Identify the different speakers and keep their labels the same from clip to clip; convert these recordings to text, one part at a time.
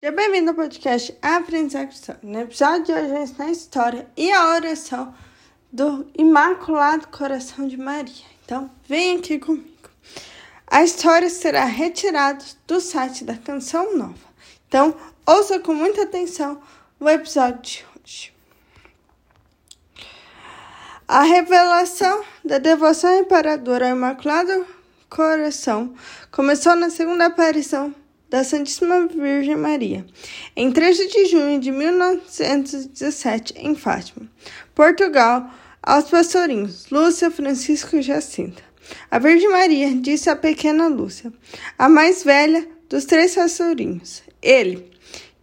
Speaker 1: Seja bem-vindo ao podcast Aprendizagem Cristã. No episódio de hoje, vamos a história e a oração do Imaculado Coração de Maria. Então, vem aqui comigo. A história será retirada do site da Canção Nova. Então, ouça com muita atenção o episódio de hoje. A revelação da devoção imperadora ao Imaculado Coração começou na segunda aparição da Santíssima Virgem Maria, em 13 de junho de 1917, em Fátima, Portugal, aos pastorinhos Lúcia, Francisco e Jacinta. A Virgem Maria disse à pequena Lúcia, a mais velha dos três pastorinhos: Ele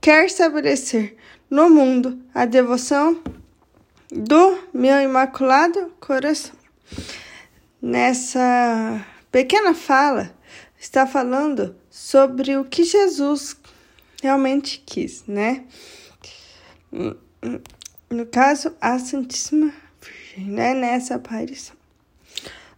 Speaker 1: quer estabelecer no mundo a devoção do meu imaculado coração. Nessa pequena fala, está falando sobre o que Jesus realmente quis, né? No caso, a Santíssima Virgem, né? Nessa aparição.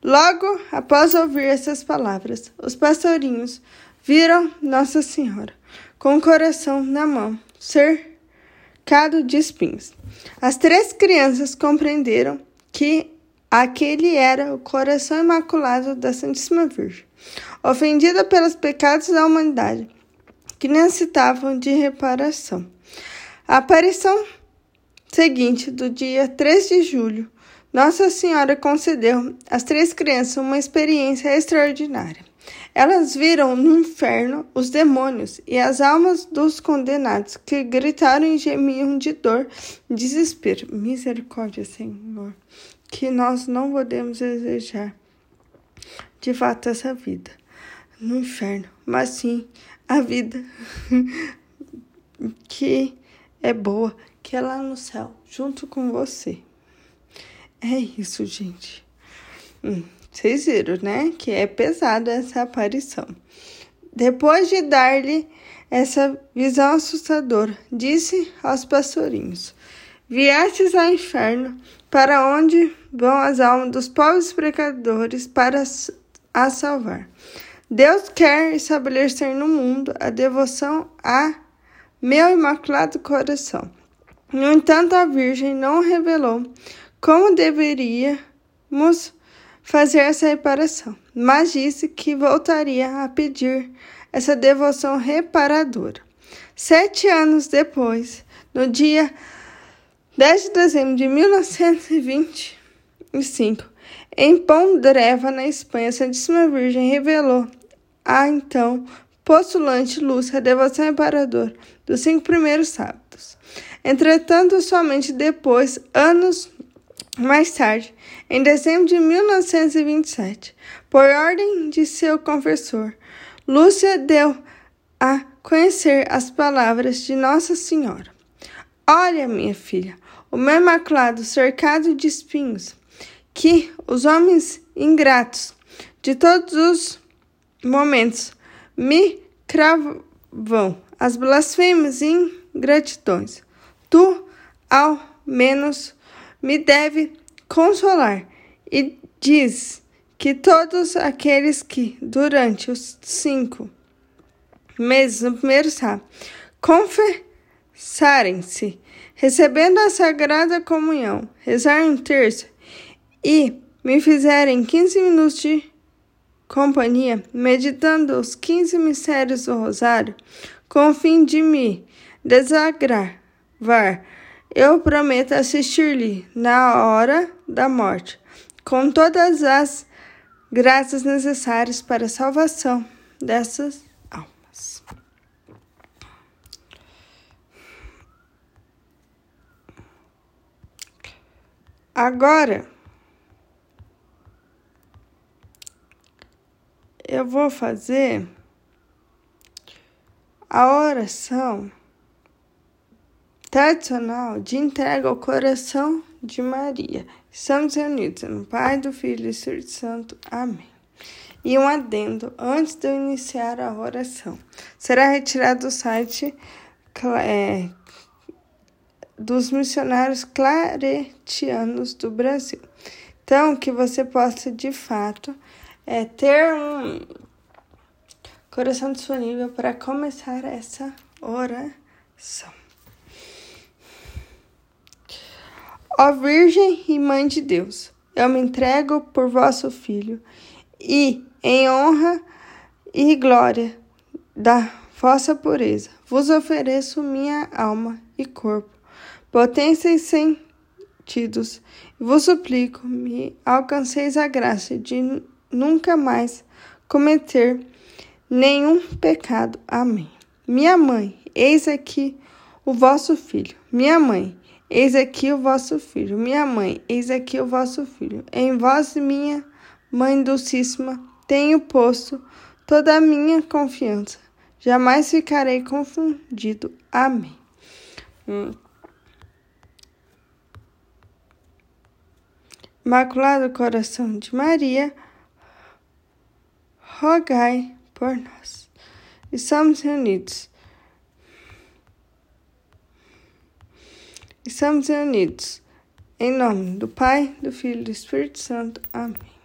Speaker 1: Logo após ouvir essas palavras, os pastorinhos viram Nossa Senhora com o coração na mão, cercado de espinhos. As três crianças compreenderam que aquele era o coração imaculado da Santíssima Virgem ofendida pelos pecados da humanidade, que necessitavam de reparação. A aparição seguinte, do dia 3 de julho, Nossa Senhora concedeu às três crianças uma experiência extraordinária. Elas viram no inferno os demônios e as almas dos condenados que gritaram e gemiam de dor desespero. Misericórdia, Senhor, que nós não podemos desejar de fato essa vida no inferno, mas sim a vida que é boa, que é lá no céu, junto com você. É isso, gente. Hum, vocês viram, né? Que é pesada essa aparição. Depois de dar-lhe essa visão assustadora, disse aos pastorinhos: Viestes ao inferno, para onde vão as almas dos pobres pecadores para a salvar. Deus quer estabelecer no mundo a devoção a meu imaculado coração. No entanto, a Virgem não revelou como deveríamos fazer essa reparação, mas disse que voltaria a pedir essa devoção reparadora. Sete anos depois, no dia 10 de dezembro de 1925, em Pondreva, na Espanha, a Santíssima Virgem revelou a então postulante Lúcia a devoção imperador dos cinco primeiros sábados. Entretanto, somente depois, anos mais tarde, em dezembro de 1927, por ordem de seu confessor, Lúcia deu a conhecer as palavras de Nossa Senhora. Olha, minha filha, o meu imaculado cercado de espinhos, que os homens ingratos de todos os momentos me cravam as blasfêmias e ingratidões. Tu, ao menos, me deve consolar e diz que todos aqueles que, durante os cinco meses no primeiro sábado, confessarem-se, recebendo a Sagrada Comunhão, rezarem um terço e me fizerem 15 minutos de companhia, meditando os 15 mistérios do Rosário, com o fim de me desagravar, eu prometo assistir-lhe na hora da morte, com todas as graças necessárias para a salvação dessas almas. Agora, eu vou fazer a oração tradicional de entrega ao coração de Maria. Estamos reunidos no Pai, do Filho e do Espírito Santo. Amém. E um adendo antes de eu iniciar a oração. Será retirado do site é, dos missionários claretianos do Brasil. Então, que você possa de fato é, ter um coração disponível para começar essa oração. Ó Virgem e Mãe de Deus, eu me entrego por vosso Filho e, em honra e glória da vossa pureza, vos ofereço minha alma e corpo, potência e sentidos, vos suplico, me alcanceis a graça de nunca mais cometer nenhum pecado. Amém. Minha mãe, eis aqui o vosso filho. Minha mãe, eis aqui o vosso filho. Minha mãe, eis aqui o vosso filho. Em vós, minha mãe dulcíssima, tenho posto toda a minha confiança. Jamais ficarei confundido. Amém. Hum. Imaculado Coração de Maria, rogai por nós. Estamos reunidos. Estamos reunidos. Em nome do Pai, do Filho e do Espírito Santo. Amém.